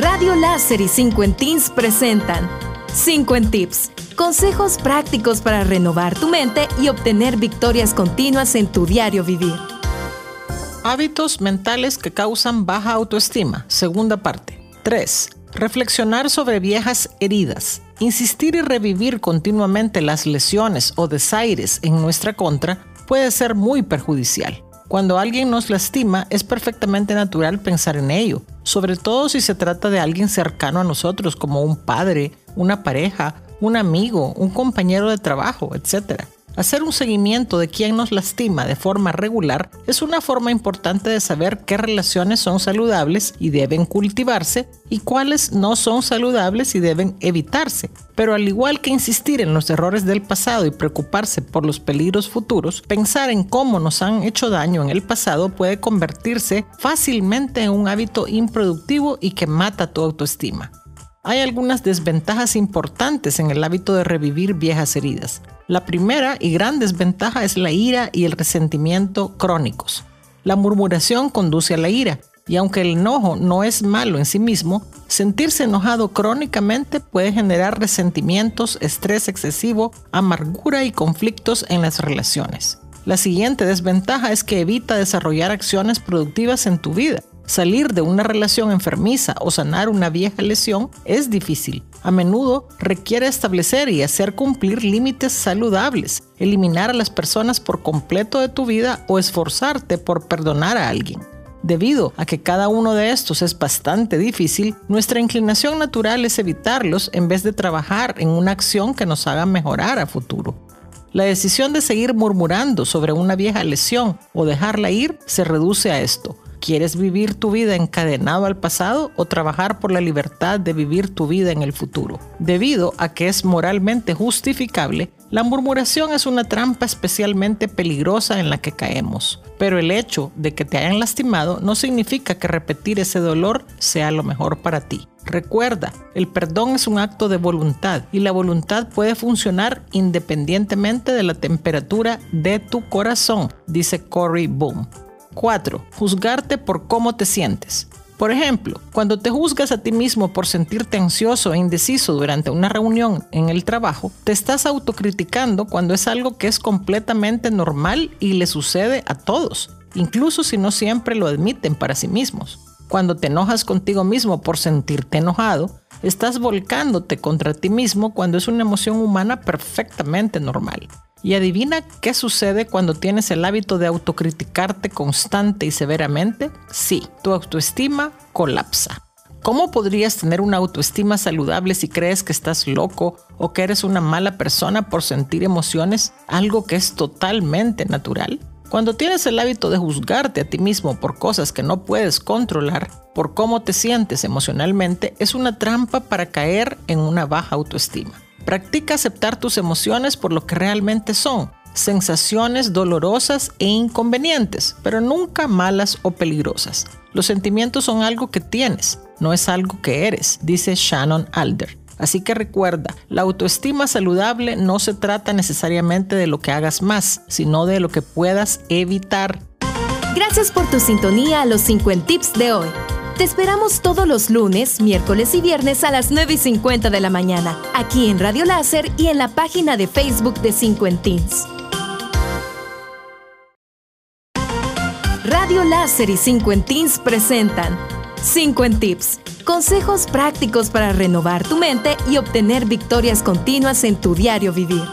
Radio Láser y 5 Teens presentan 5 Tips. Consejos prácticos para renovar tu mente y obtener victorias continuas en tu diario vivir. Hábitos mentales que causan baja autoestima. Segunda parte. 3. Reflexionar sobre viejas heridas. Insistir y revivir continuamente las lesiones o desaires en nuestra contra puede ser muy perjudicial. Cuando alguien nos lastima, es perfectamente natural pensar en ello, sobre todo si se trata de alguien cercano a nosotros, como un padre, una pareja, un amigo, un compañero de trabajo, etc. Hacer un seguimiento de quién nos lastima de forma regular es una forma importante de saber qué relaciones son saludables y deben cultivarse y cuáles no son saludables y deben evitarse. Pero al igual que insistir en los errores del pasado y preocuparse por los peligros futuros, pensar en cómo nos han hecho daño en el pasado puede convertirse fácilmente en un hábito improductivo y que mata tu autoestima. Hay algunas desventajas importantes en el hábito de revivir viejas heridas. La primera y gran desventaja es la ira y el resentimiento crónicos. La murmuración conduce a la ira, y aunque el enojo no es malo en sí mismo, sentirse enojado crónicamente puede generar resentimientos, estrés excesivo, amargura y conflictos en las relaciones. La siguiente desventaja es que evita desarrollar acciones productivas en tu vida. Salir de una relación enfermiza o sanar una vieja lesión es difícil. A menudo requiere establecer y hacer cumplir límites saludables, eliminar a las personas por completo de tu vida o esforzarte por perdonar a alguien. Debido a que cada uno de estos es bastante difícil, nuestra inclinación natural es evitarlos en vez de trabajar en una acción que nos haga mejorar a futuro. La decisión de seguir murmurando sobre una vieja lesión o dejarla ir se reduce a esto ¿Quieres vivir tu vida encadenado al pasado o trabajar por la libertad de vivir tu vida en el futuro? Debido a que es moralmente justificable, la murmuración es una trampa especialmente peligrosa en la que caemos. Pero el hecho de que te hayan lastimado no significa que repetir ese dolor sea lo mejor para ti. Recuerda, el perdón es un acto de voluntad y la voluntad puede funcionar independientemente de la temperatura de tu corazón, dice Cory Boom. 4. Juzgarte por cómo te sientes. Por ejemplo, cuando te juzgas a ti mismo por sentirte ansioso e indeciso durante una reunión en el trabajo, te estás autocriticando cuando es algo que es completamente normal y le sucede a todos, incluso si no siempre lo admiten para sí mismos. Cuando te enojas contigo mismo por sentirte enojado, estás volcándote contra ti mismo cuando es una emoción humana perfectamente normal. Y adivina qué sucede cuando tienes el hábito de autocriticarte constante y severamente. Sí, tu autoestima colapsa. ¿Cómo podrías tener una autoestima saludable si crees que estás loco o que eres una mala persona por sentir emociones, algo que es totalmente natural? Cuando tienes el hábito de juzgarte a ti mismo por cosas que no puedes controlar, por cómo te sientes emocionalmente, es una trampa para caer en una baja autoestima. Practica aceptar tus emociones por lo que realmente son, sensaciones dolorosas e inconvenientes, pero nunca malas o peligrosas. Los sentimientos son algo que tienes, no es algo que eres, dice Shannon Alder. Así que recuerda, la autoestima saludable no se trata necesariamente de lo que hagas más, sino de lo que puedas evitar. Gracias por tu sintonía a los 50 tips de hoy. Te esperamos todos los lunes, miércoles y viernes a las 9 y 50 de la mañana, aquí en Radio Láser y en la página de Facebook de 50 Radio Láser y 50 presentan 50 Tips. Consejos prácticos para renovar tu mente y obtener victorias continuas en tu diario vivir.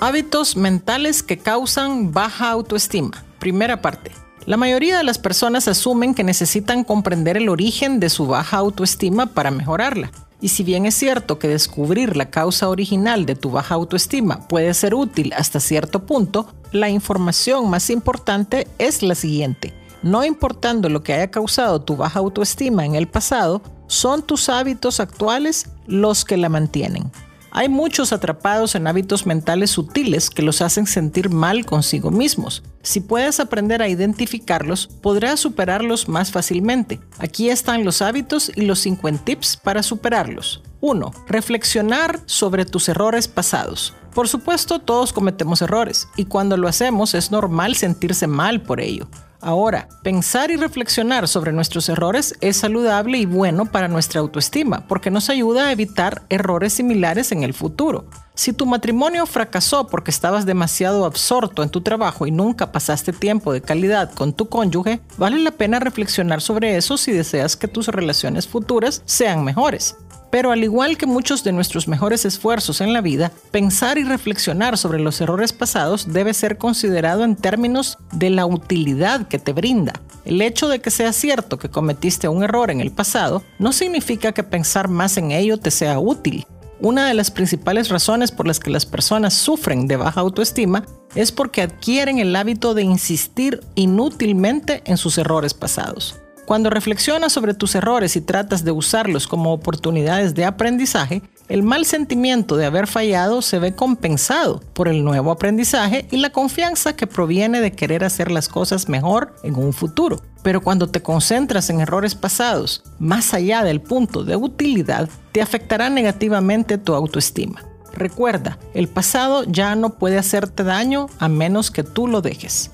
Hábitos mentales que causan baja autoestima. Primera parte. La mayoría de las personas asumen que necesitan comprender el origen de su baja autoestima para mejorarla. Y si bien es cierto que descubrir la causa original de tu baja autoestima puede ser útil hasta cierto punto, la información más importante es la siguiente. No importando lo que haya causado tu baja autoestima en el pasado, son tus hábitos actuales los que la mantienen. Hay muchos atrapados en hábitos mentales sutiles que los hacen sentir mal consigo mismos. Si puedes aprender a identificarlos, podrás superarlos más fácilmente. Aquí están los hábitos y los 50 tips para superarlos. 1. Reflexionar sobre tus errores pasados. Por supuesto, todos cometemos errores y cuando lo hacemos es normal sentirse mal por ello. Ahora, pensar y reflexionar sobre nuestros errores es saludable y bueno para nuestra autoestima porque nos ayuda a evitar errores similares en el futuro. Si tu matrimonio fracasó porque estabas demasiado absorto en tu trabajo y nunca pasaste tiempo de calidad con tu cónyuge, vale la pena reflexionar sobre eso si deseas que tus relaciones futuras sean mejores. Pero al igual que muchos de nuestros mejores esfuerzos en la vida, pensar y reflexionar sobre los errores pasados debe ser considerado en términos de la utilidad que te brinda. El hecho de que sea cierto que cometiste un error en el pasado no significa que pensar más en ello te sea útil. Una de las principales razones por las que las personas sufren de baja autoestima es porque adquieren el hábito de insistir inútilmente en sus errores pasados. Cuando reflexionas sobre tus errores y tratas de usarlos como oportunidades de aprendizaje, el mal sentimiento de haber fallado se ve compensado por el nuevo aprendizaje y la confianza que proviene de querer hacer las cosas mejor en un futuro. Pero cuando te concentras en errores pasados, más allá del punto de utilidad, te afectará negativamente tu autoestima. Recuerda, el pasado ya no puede hacerte daño a menos que tú lo dejes.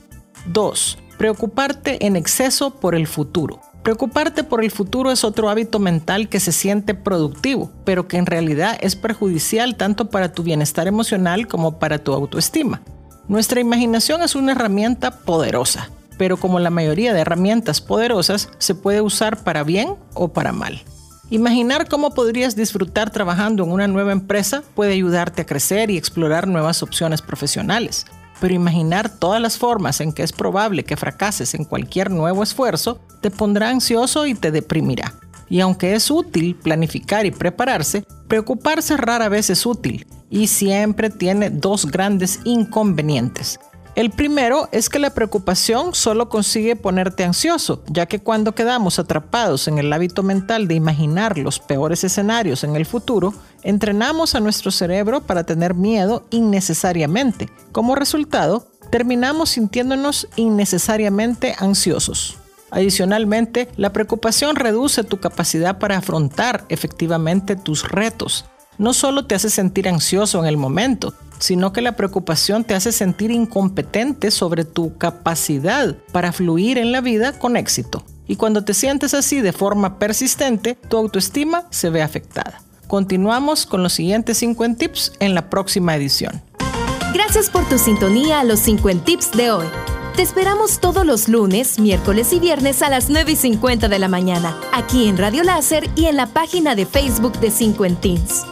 2. Preocuparte en exceso por el futuro. Preocuparte por el futuro es otro hábito mental que se siente productivo, pero que en realidad es perjudicial tanto para tu bienestar emocional como para tu autoestima. Nuestra imaginación es una herramienta poderosa, pero como la mayoría de herramientas poderosas, se puede usar para bien o para mal. Imaginar cómo podrías disfrutar trabajando en una nueva empresa puede ayudarte a crecer y explorar nuevas opciones profesionales pero imaginar todas las formas en que es probable que fracases en cualquier nuevo esfuerzo te pondrá ansioso y te deprimirá. Y aunque es útil planificar y prepararse, preocuparse rara vez es útil y siempre tiene dos grandes inconvenientes. El primero es que la preocupación solo consigue ponerte ansioso, ya que cuando quedamos atrapados en el hábito mental de imaginar los peores escenarios en el futuro, entrenamos a nuestro cerebro para tener miedo innecesariamente. Como resultado, terminamos sintiéndonos innecesariamente ansiosos. Adicionalmente, la preocupación reduce tu capacidad para afrontar efectivamente tus retos. No solo te hace sentir ansioso en el momento, sino que la preocupación te hace sentir incompetente sobre tu capacidad para fluir en la vida con éxito. Y cuando te sientes así de forma persistente, tu autoestima se ve afectada. Continuamos con los siguientes 50 tips en la próxima edición. Gracias por tu sintonía a los 50 tips de hoy. Te esperamos todos los lunes, miércoles y viernes a las 9 y 50 de la mañana, aquí en Radio Láser y en la página de Facebook de 50 Teens.